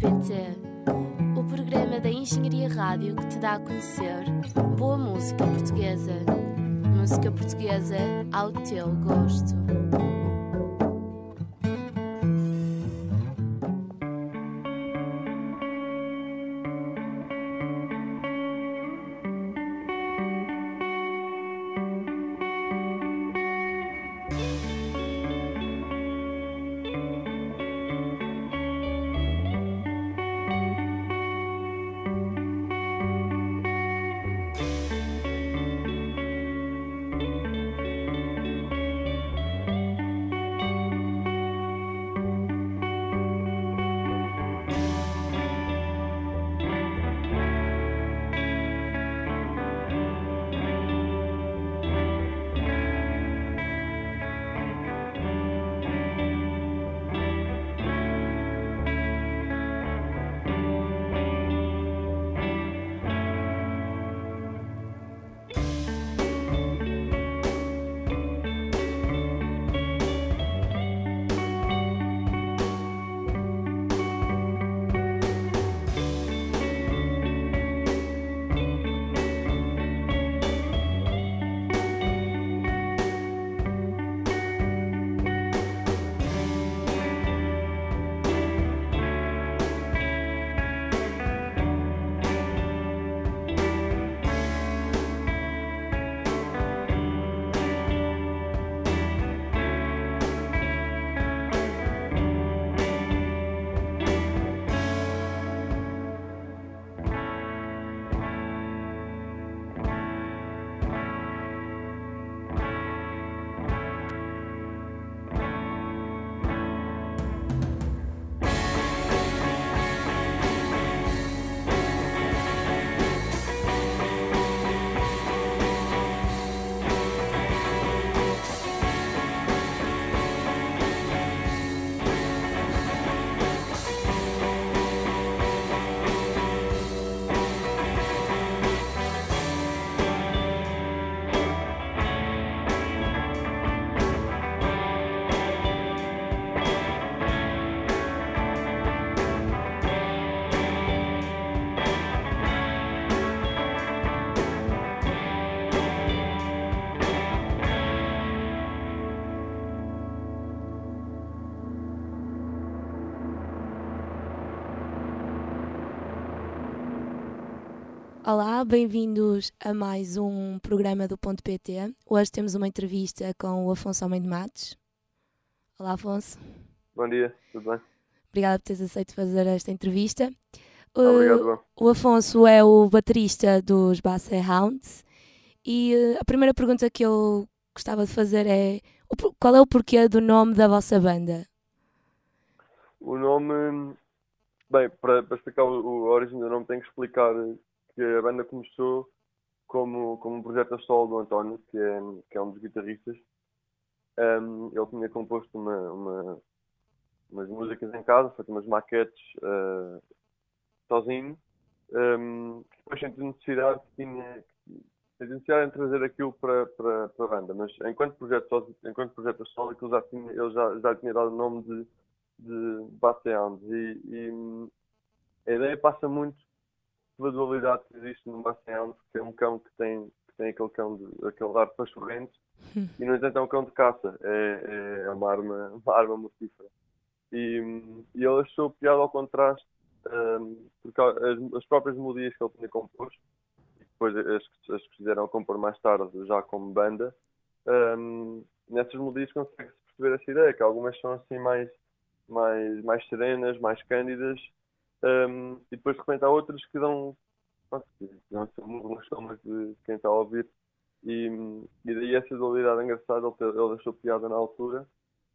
.pt O programa da Engenharia Rádio que te dá a conhecer boa música portuguesa. Música portuguesa ao teu gosto. Olá, bem-vindos a mais um programa do Ponto PT. Hoje temos uma entrevista com o Afonso Homem de Matos. Olá, Afonso. Bom dia, tudo bem? Obrigada por teres aceito fazer esta entrevista. Obrigado. O, o Afonso é o baterista dos Basset Hounds e uh, a primeira pergunta que eu gostava de fazer é qual é o porquê do nome da vossa banda? O nome, bem, para, para explicar o, o origem do nome tenho que explicar que a banda começou como, como um projeto a solo do António, que é, que é um dos guitarristas. Um, ele tinha composto uma, uma, umas músicas em casa, feito umas maquetes uh, sozinho. Um, depois sentiu necessidade que tinha necessidade de trazer aquilo para, para, para a banda, mas enquanto projeto, enquanto projeto a solo, ele já tinha, já, já tinha dado o nome de, de Bateounds e, e a ideia passa muito pela dualidade que existe no Marciano, que é um cão que tem, que tem aquele cão de, aquele ar pachorrento e no entanto é um cão de caça, é, é uma arma, uma arma mortífera. E, e ele achou piada ao contraste, um, porque as, as, próprias melodias que ele tinha composto, e depois as, as que fizeram a compor mais tarde, já como banda, um, nessas melodias consegue-se perceber essa ideia, que algumas são assim mais, mais, mais serenas, mais cândidas, um, e depois de repente há outras que dão, não um estômago de quem está a ouvir. E, e daí essa dualidade engraçada, ele, ele achou piada na altura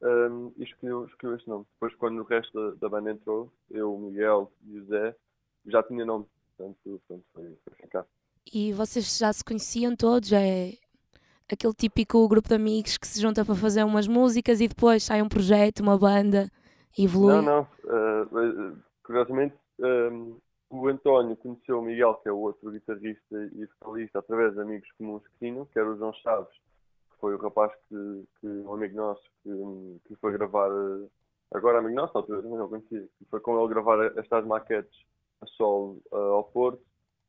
um, e escolheu, escolheu este nome. Depois, quando o resto da, da banda entrou, eu, o Miguel e o Zé, já tinha nome. Portanto, portanto foi, foi ficar. E vocês já se conheciam todos? É aquele típico grupo de amigos que se junta para fazer umas músicas e depois sai um projeto, uma banda e evolui? Não, não. Uh, curiosamente, um, o António conheceu o Miguel, que é o outro guitarrista e vocalista, através de amigos comuns que tinham, que era o João Chaves, que foi o rapaz que, que um amigo nosso, que, que foi gravar uh, agora amigo nosso, altura também não conhecia, foi com ele gravar estas maquetes a solo uh, ao Porto,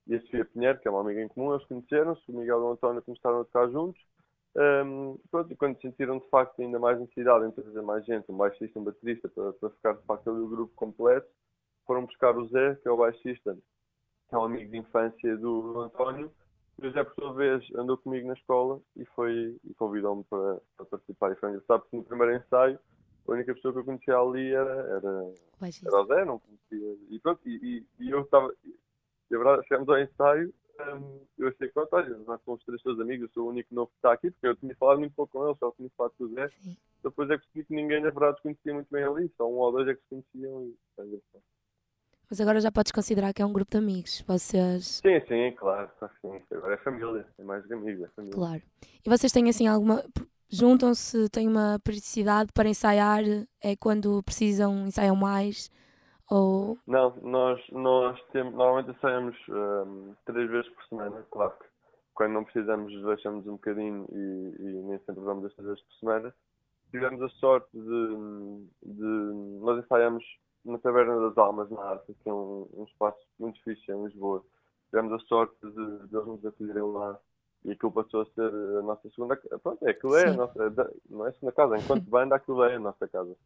e a Sofia Pinheiro, que é uma amiga em comum, eles conheceram-se, o Miguel e o António começaram a tocar juntos, um, pronto, e quando sentiram de facto ainda mais necessidade em trazer mais gente, um baixista um baterista, para, para ficar de facto ali o grupo completo, foram buscar o Zé, que é o baixista, que é um amigo de infância do, António, o Zé, por sua vez, andou comigo na escola e foi e convidou-me para, para, participar. E foi engraçado porque no primeiro ensaio a única pessoa que eu conhecia ali era, era, era o Zé, não conhecia. E pronto, e, e, e eu estava. E a verdade, chegamos ao ensaio, um, eu achei que, pronto, olha, nós somos três seus amigos, eu sou o único novo que está aqui, porque eu tinha falado muito pouco com ele, só tinha falado com o Zé. Sim. Depois é que percebi que ninguém, na verdade, conhecia muito bem ali, só um ou dois é que se conheciam e. Mas agora já podes considerar que é um grupo de amigos. Vocês. Sim, sim, claro. Sim. Agora é família, é mais que amigos, é família. Claro. E vocês têm assim alguma. Juntam-se, têm uma periodicidade para ensaiar? É quando precisam, ensaiam mais? Ou... Não, nós, nós temos, normalmente ensaiamos um, três vezes por semana, claro que quando não precisamos deixamos um bocadinho e, e nem sempre vamos as três vezes por semana. Tivemos a sorte de, de nós ensaiamos na Taberna das Almas, na Arte, que é um, um espaço muito fixe em Lisboa. Tivemos a sorte de, de eles nos acolherem lá e aquilo passou a ser a nossa segunda casa. Pronto, é, aquilo é a nossa, é não é a segunda casa, enquanto banda aquilo é a nossa casa.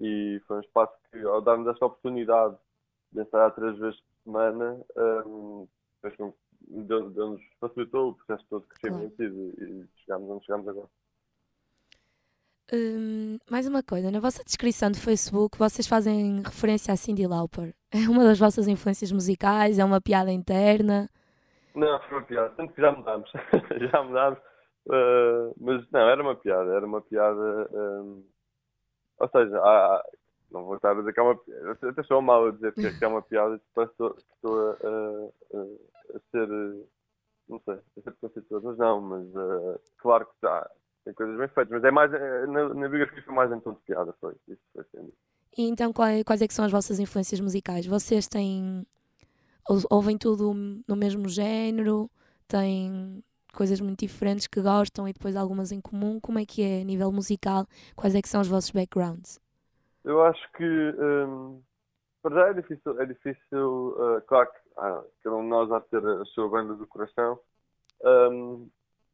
E foi um espaço que, ao darmos esta oportunidade de ensaiar três vezes por semana, um, deu-nos facilitou o processo todo de crescimento claro. e, e chegámos onde chegamos agora. Hum, mais uma coisa, na vossa descrição do Facebook vocês fazem referência a Cindy Lauper. É uma das vossas influências musicais? É uma piada interna? Não, foi uma piada. Tanto que já mudámos. já mudámos. Uh, mas não, era uma piada. Era uma piada. Um, ou seja, há, não vou estar a dizer que é uma piada. Até sou mal a dizer que, é uma piada. Estou, estou a, a, a, ser. Não sei, a ser preconceituoso, mas não. Mas uh, claro que está tem coisas bem feitas, mas é mais, eh, na, na biografia foi mais em tom de piada, foi, isso foi sendo. E então quais, quais é que são as vossas influências musicais? Vocês têm, ouvem tudo no mesmo género, têm coisas muito diferentes que gostam e depois algumas em comum, como é que é a nível musical, quais é que são os vossos backgrounds? Eu acho que, um, para já é difícil, é difícil, uh, claro que ah, cada um de nós há de ter a sua banda do coração, um,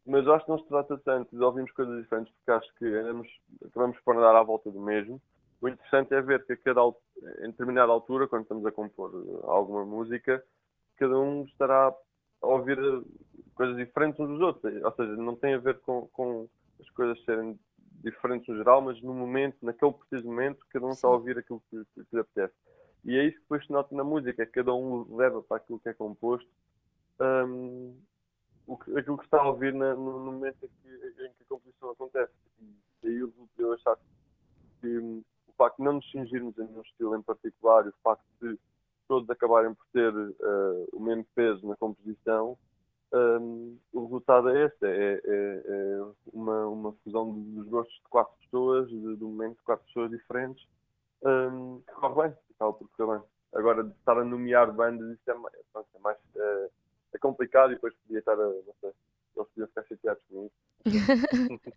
mas acho que não se trata tanto de ouvirmos coisas diferentes, porque acho que andamos, acabamos por andar à volta do mesmo. O interessante é ver que a cada, em determinada altura, quando estamos a compor alguma música, cada um estará a ouvir coisas diferentes uns dos outros. Ou seja, não tem a ver com, com as coisas serem diferentes no geral, mas no momento, naquele preciso momento, cada um está a ouvir aquilo que, que, que lhe apetece. E é isso que depois se nota na música, é cada um leva para aquilo que é composto um, o que, aquilo que está a ouvir na, no, no, momento em que, em que, a composição acontece. E daí eu, eu achar que um, o facto de não nos cingirmos em nenhum estilo em particular o facto de todos acabarem por ter uh, o mesmo peso na composição, um, o resultado é este, é, é, é, uma, uma fusão dos gostos de quatro pessoas, de, de um momento de quatro pessoas diferentes, um, que corre bem, acaba por correr bem. Agora, de estar a nomear bandas, isso é, é mais, é, complicado e depois podia estar a, não sei, eles podiam ficar chateados com isso.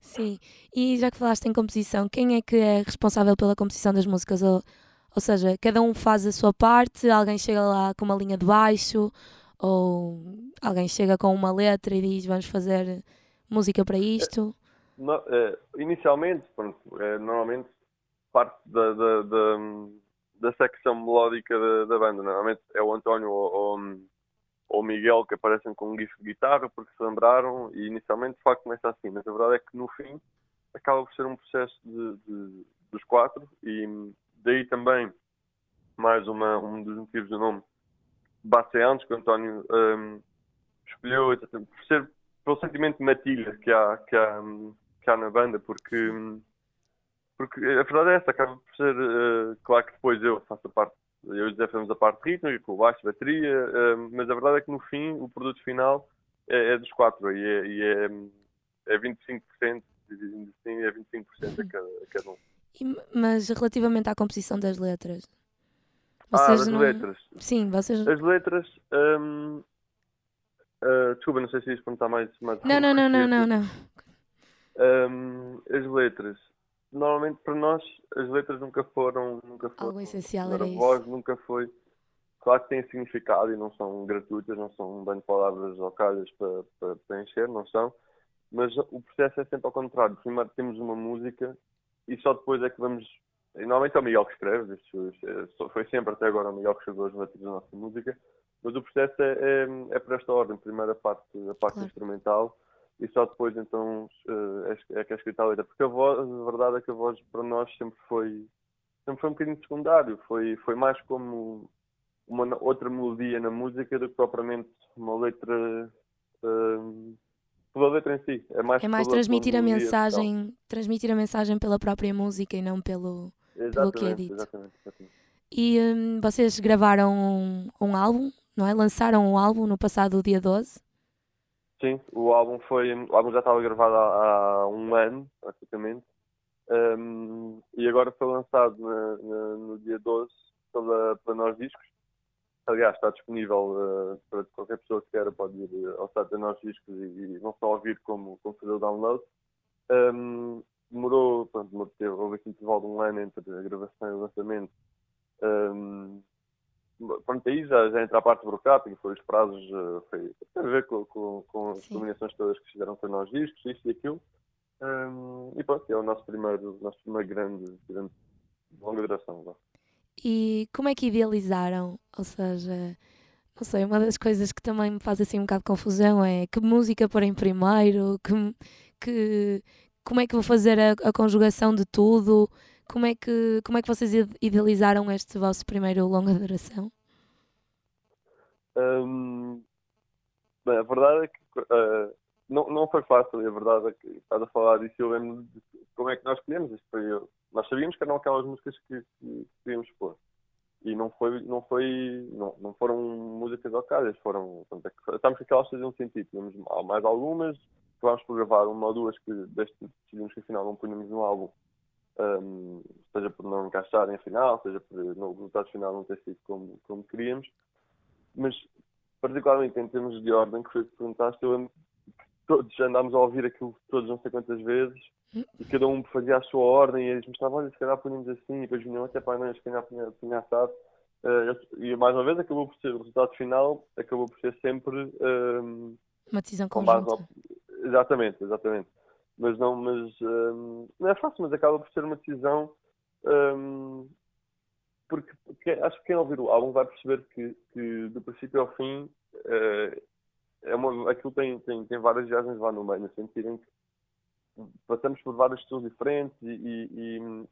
Sim, e já que falaste em composição, quem é que é responsável pela composição das músicas? Ou, ou seja, cada um faz a sua parte, alguém chega lá com uma linha de baixo, ou alguém chega com uma letra e diz vamos fazer música para isto? É, no, é, inicialmente, pronto, é, normalmente parte da, da, da, da secção melódica da, da, banda. Normalmente é o António ou, ou, ou Miguel que aparecem com um gif de guitarra porque se lembraram e inicialmente de facto começa assim. Mas a verdade é que no fim acaba por ser um processo de, de, dos quatro e daí também mais uma, um dos motivos do nome Baceantes, que o António um, escolheu por ser pelo sentimento de matilha que há, que há, que há na banda, porque, porque a verdade é essa, acaba por ser, uh, claro que depois eu faço a parte, eu e o José fazemos a parte rítmica, com o baixo, bateria, uh, mas a verdade é que no fim o produto final é, é dos quatro e é, e é, é 25%, assim, é 25% a cada, a cada um. E, mas relativamente à composição das letras, vocês ah, as não... letras. Sim, vocês. As letras. Um... Uh, desculpa, não sei se isto está mais. mais não, não, não, não, não, não. Um, as letras. Normalmente para nós as letras nunca foram. Nunca foram Algo essencial a era isso. voz nunca foi. Claro que têm significado e não são gratuitas, não são um bando de palavras ou calhas para, para preencher, não são. Mas o processo é sempre ao contrário. Primeiro temos uma música e só depois é que vamos. E normalmente é o Miguel que escreve, isto é- foi sempre até agora o Miguel que escreveu as letras da nossa música. Mas o processo é, é, é por esta ordem. Primeiro a parte, a parte Claro. instrumental e só depois então eh, é, é que é escrita a letra. Porque a voz, a verdade é que a voz para nós sempre foi, sempre foi um bocadinho secundário. Foi, foi mais como uma outra melodia na música do que propriamente uma letra. eh, pela letra em si. É mais, É mais pela- transmitir pela a mensagem, transmitir a mensagem pela própria música e não pelo. pelo que é dito. exatamente, exatamente. E hum, vocês gravaram um, um álbum, não é? Lançaram um álbum no passado dia 12. Sim, o álbum foi. O álbum já estava gravado há, há um ano, praticamente. Um, e agora foi lançado na- na- no dia 12 pela, pela Nós Discos. Aliás, está disponível uh, para qualquer pessoa que queira, pode ir uh, ao site da Nós Discos e, e não só ouvir como, como fazer o download. Um, demorou, pronto, teve- houve aqui intervalo de um ano entre a gravação e o lançamento. Um, pronto, aí já, já entra a parte burocrática, foi os prazos, uh, foi, tem a ver com, com, com as combinações todas que fizeram com nós discos, isto e aquilo. Um, e pronto, é o nosso primeiro, nosso primeiro grande, grande longa duração. E como é que idealizaram? Ou seja, não sei, uma das coisas que também me faz assim um bocado de confusão é que música pôr em primeiro, que, que, como é que vou fazer a, a conjugação de tudo, como é, que, como é que vocês ide- idealizaram este vosso primeiro longa duração? Um, bem, a verdade é que uh, não, não foi fácil, e a verdade é que estás a falar disso, eu lembro de como é que nós escolhemos. Isto foi, eu- nós sabíamos que eram aquelas músicas que, que queríamos pôr. E não foi, não foi, não, não foram músicas locais, foram, portanto, é que aquelas faziam sentido. Tínhamos mais algumas, acabámos por gravar uma ou duas que decidimos que afinal não punhamos no álbum. Um, seja por não encaixarem afinal, seja por no, resultado final não ter sido como, como queríamos. Mas particularmente em termos de ordem, que foi o que perguntaste, eu lembro todos andámos a ouvir aquilo todos não sei quantas vezes e cada um fazia a sua ordem e eles mostravam, olha, se calhar punhamos assim e depois vinham até para não, se calhar punha, punha assado. Eh, e mais uma vez acabou por ser, o resultado final acabou por ser sempre ehm, Uma decisão conjunta. ao... Exatamente, exatamente. Mas não, mas ehm, não é fácil, mas acaba por ser uma decisão ehm, porque, porque acho que quem ouvir o álbum vai perceber que, que do princípio ao fim eh, é uma, aquilo tem, tem, tem várias viagens lá no meio, no sentido em que passamos por vários estilos diferentes e, e, e-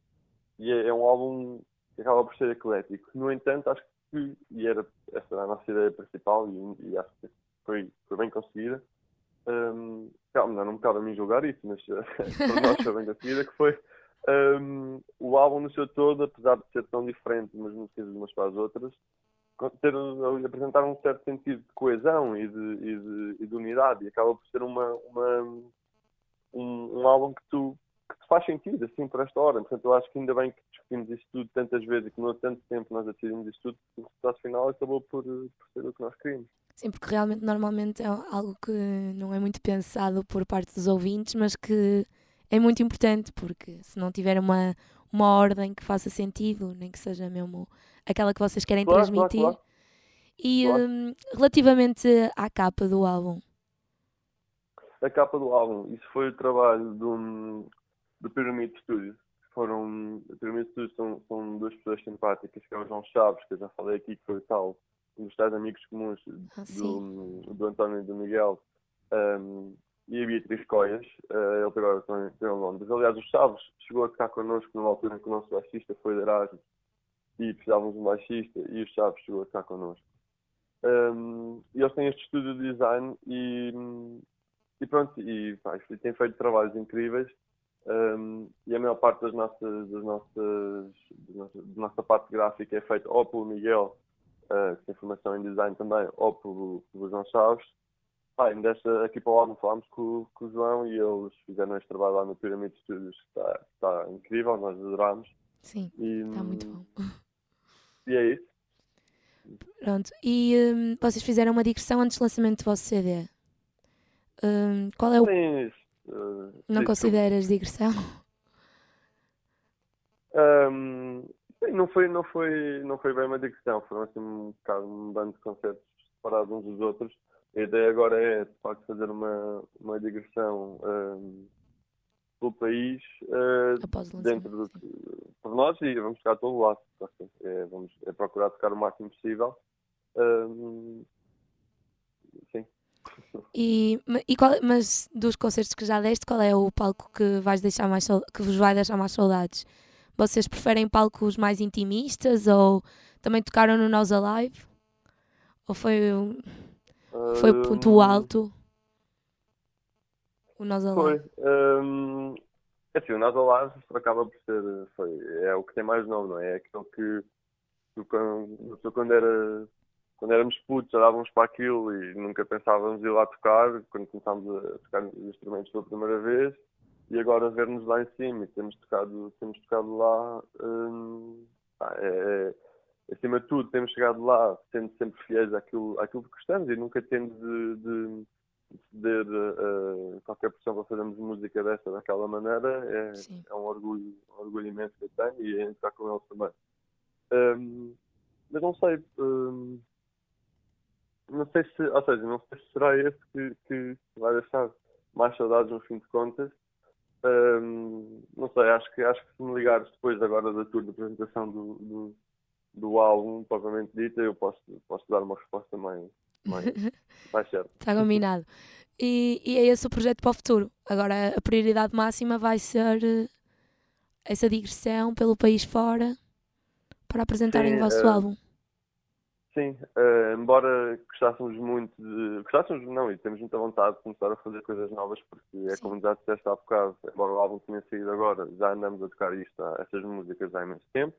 e é, é um álbum que acaba por ser eclético. No entanto, acho que, e era essa era a nossa ideia principal e, e acho que foi, foi bem conseguida. Um, calma, não me cabe a mim julgar isso, mas eh, para nós foi bem conseguida, que foi um, o álbum no seu todo, apesar de ser tão diferente umas músicas de umas para as outras, ter, apresentar um certo sentido de coesão e de, e de, e de unidade e acaba por ser uma, uma, um, um álbum que tu que te faz sentido, assim, por esta ordem. Portanto, eu acho que ainda bem que discutimos isto tudo tantas vezes e que não há tanto tempo nós decidimos isto tudo, o resultado final acabou por, eh, por ser o que nós queríamos. Sim, porque realmente normalmente é algo que não é muito pensado por parte dos ouvintes, mas que é muito importante, porque se não tiver uma, uma ordem que faça sentido, nem que seja mesmo aquela que vocês querem Claro, transmitir. claro. E hum, relativamente à capa do álbum, a capa do álbum, isso foi o trabalho do, do Pyramid Studios. Foram, o Pyramid Studios são, são duas pessoas simpáticas, que é o João Chaves, que eu já falei aqui, que foi tal, dos tais amigos comuns Ah, do, do António e do Miguel, um, e a Beatriz Coias, uh, ele agora estão estão em Londres. Aliás, o Chaves chegou a ficar connosco numa altura em que o nosso baixista foi de Erasmus e precisávamos de um baixista, e o Chaves chegou a ficar connosco. Um, e eles têm este estúdio de design e, e pronto, e pá, e têm feito trabalhos incríveis. Um, e a maior parte das nossas, das nossas, da nossa parte gráfica é feita ou pelo Miguel, uh, que tem formação em design também, ou pelo, pelo João Chaves. Pá, e desta, aqui para o álbum falámos com, com o João e eles fizeram este trabalho lá no Pyramid Studios, que está, está incrível, nós adorámos. sim, E, está muito bom. E é isso. Pronto, e hum, vocês fizeram uma digressão antes do lançamento do vosso CD. Hum, qual é o. Sim. Uh, Não consideras digressão? Um, sim, não foi, não, foi, não foi bem uma digressão, foram assim um bocado um bando de concertos separados uns dos outros. A ideia agora é, de facto, fazer uma, uma digressão um, pelo país uh, dentro do, por nós e vamos tocar todo lado. É, vamos é procurar tocar o máximo possível. Um, sim. E, e qual, mas dos concertos que já deste, qual é o palco que, vais deixar mais, que vos vai deixar mais saudades? Vocês preferem palcos mais intimistas ou também tocaram no Nós Alive? Ou foi, foi ponto alto? O Nós Alive? Foi. Um, é assim, o Nós Alive acaba por ser. Foi, é o que tem mais nome, não é? É aquele que. Quando, quando era quando éramos putos, olhávamos para aquilo e nunca pensávamos ir lá tocar, quando começámos a tocar os instrumentos pela primeira vez, e agora ver-nos lá em cima e temos tocado, temos tocado lá, hum, é, é, acima de tudo, temos chegado lá sendo sempre fiéis àquilo, àquilo que gostamos e nunca tendo de, de ceder uh, qualquer pressão para fazermos música desta daquela maneira é, é um orgulho, um orgulho imenso que eu tenho e é entrar com eles também. Um, mas não sei, um, não sei se, ou seja, não sei se será esse que, que vai deixar mais saudades no fim de contas. Não sei, acho que, acho que se me ligares depois agora da tour de apresentação do, do, do álbum, propriamente dita, eu posso, posso dar uma resposta mais, mais, mais certa. Está combinado. E, e é esse o projeto para o futuro. Agora, a prioridade máxima vai ser eh, essa digressão pelo país fora para apresentarem Sim, o vosso uh, álbum. Sim, uh, embora gostássemos muito de. Gostássemos, não, e temos muita vontade de começar a fazer coisas novas, porque é como já disseste há bocado, embora o álbum tenha saído agora, já andamos a tocar isto, essas músicas há imenso tempo.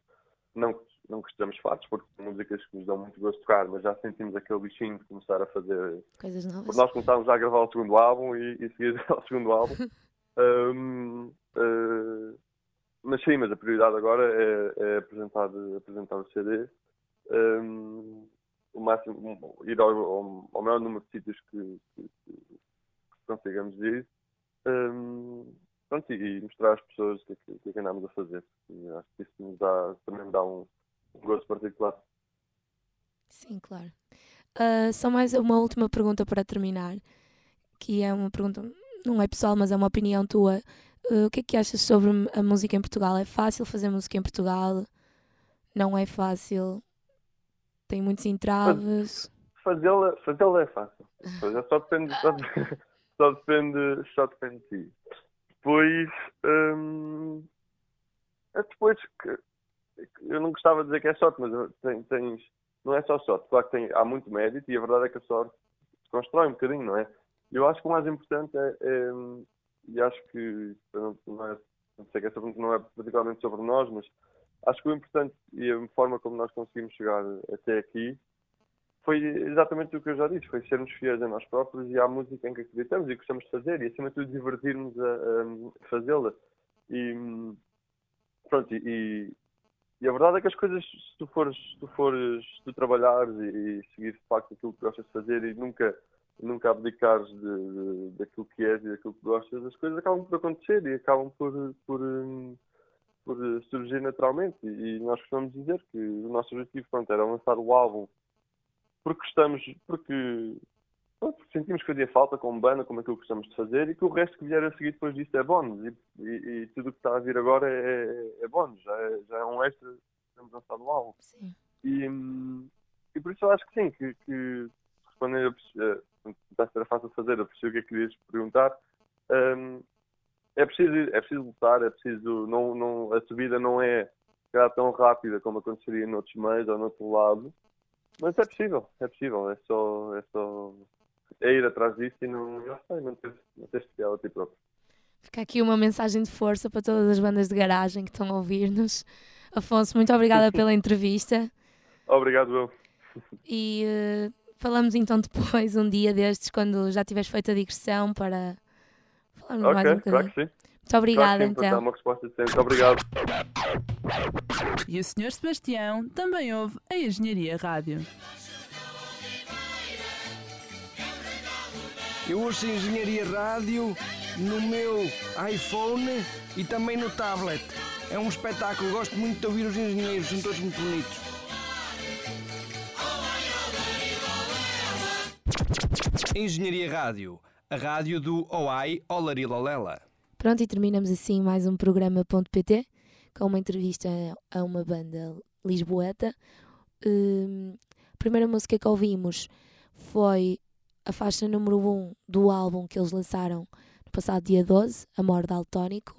Não, não gostamos fatos, porque são músicas que nos dão muito gosto de tocar, mas já sentimos aquele bichinho de começar a fazer. Coisas novas. Porque nós começámos já a gravar o segundo álbum e, e seguir ao segundo álbum. um, uh, mas sim, mas a prioridade agora é, é apresentar, apresentar o CD um, o máximo, ir ao, ao, ao, maior número de sítios que, que, que consigamos ir um, pronto, e, mostrar às pessoas o que, que, que andamos a fazer. E acho que isso nos dá, também me dá um, um gosto particular. Sim, claro. Uh, só mais uma última pergunta para terminar, que é uma pergunta, não é pessoal, mas é uma opinião tua. Uh, o que é que achas sobre a música em Portugal? É fácil fazer música em Portugal? Não é fácil? Tem muitos entraves. Fazê-la fazê é fácil. Fazer só depende, só, só, depende, só depende de ti. Depois, hum, é depois que eu não gostava de dizer que é sorte, mas tens, tens não é só sorte. Claro que tem, há muito mérito e a verdade é que a sorte se constrói um bocadinho, não é? Eu acho que o mais importante é, é e acho que não, não, é, não sei que essa pergunta não é particularmente sobre nós, mas acho que o importante e a forma como nós conseguimos chegar até aqui foi exatamente o que eu já disse, foi sermos fiéis a nós próprios e à música em que acreditamos e gostamos de fazer e acima de tudo divertirmos a, a fazê-la. E pronto, e, e, a verdade é que as coisas, se tu fores, se tu, fores, se tu trabalhares e, e seguir de facto aquilo que gostas de fazer e nunca, nunca abdicares de, de, daquilo que és e daquilo que gostas, as coisas acabam por acontecer e acabam por, por por surgir naturalmente. E nós costumamos dizer que o nosso objetivo pronto, era lançar o álbum porque estamos, porque, pronto, sentimos que fazia falta como banda, como aquilo que gostamos de fazer, e que o resto que vier a seguir depois disso é bónus. E, e, e tudo o que está a vir agora é, é, é bónus, já é, já é um extra temos lançado o álbum. Sim. E, e por isso eu acho que sim, que, que respondendo a, a, a fácil de fazer, eu percebi o que é que querias perguntar. Um, é preciso, é preciso lutar, é preciso. Não, não, a subida não é tão rápida como aconteceria noutros meios ou noutro lado, mas é possível, é possível, é só, é só é ir atrás disso e não, não sei, não ter, não ter a ti próprio. Fica aqui uma mensagem de força para todas as bandas de garagem que estão a ouvir-nos. Afonso, muito obrigada pela entrevista. Obrigado, eu. E uh, falamos então depois, um dia destes, quando já tiveres feito a digressão para falarmos okay, mais um bocadinho. Claro que sim. Muito obrigada, claro então. uma resposta Muito obrigado. E o Sr. Sebastião também ouve a Engenharia Rádio. Eu ouço a Engenharia Rádio no meu iPhone e também no tablet. É um espetáculo, gosto muito de ouvir os engenheiros, são todos muito bonitos. Engenharia Rádio, a rádio do OAI Olarilolela. Pronto, e terminamos assim mais um programa.pt com uma entrevista a uma banda lisboeta. Hum, a primeira música que ouvimos foi a faixa número 1 do álbum que eles lançaram no passado dia 12, Amor Daltónico.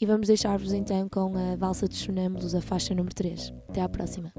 E vamos deixar-vos então com a Valsa dos Sonâmbulos, a faixa número 3. Até à próxima.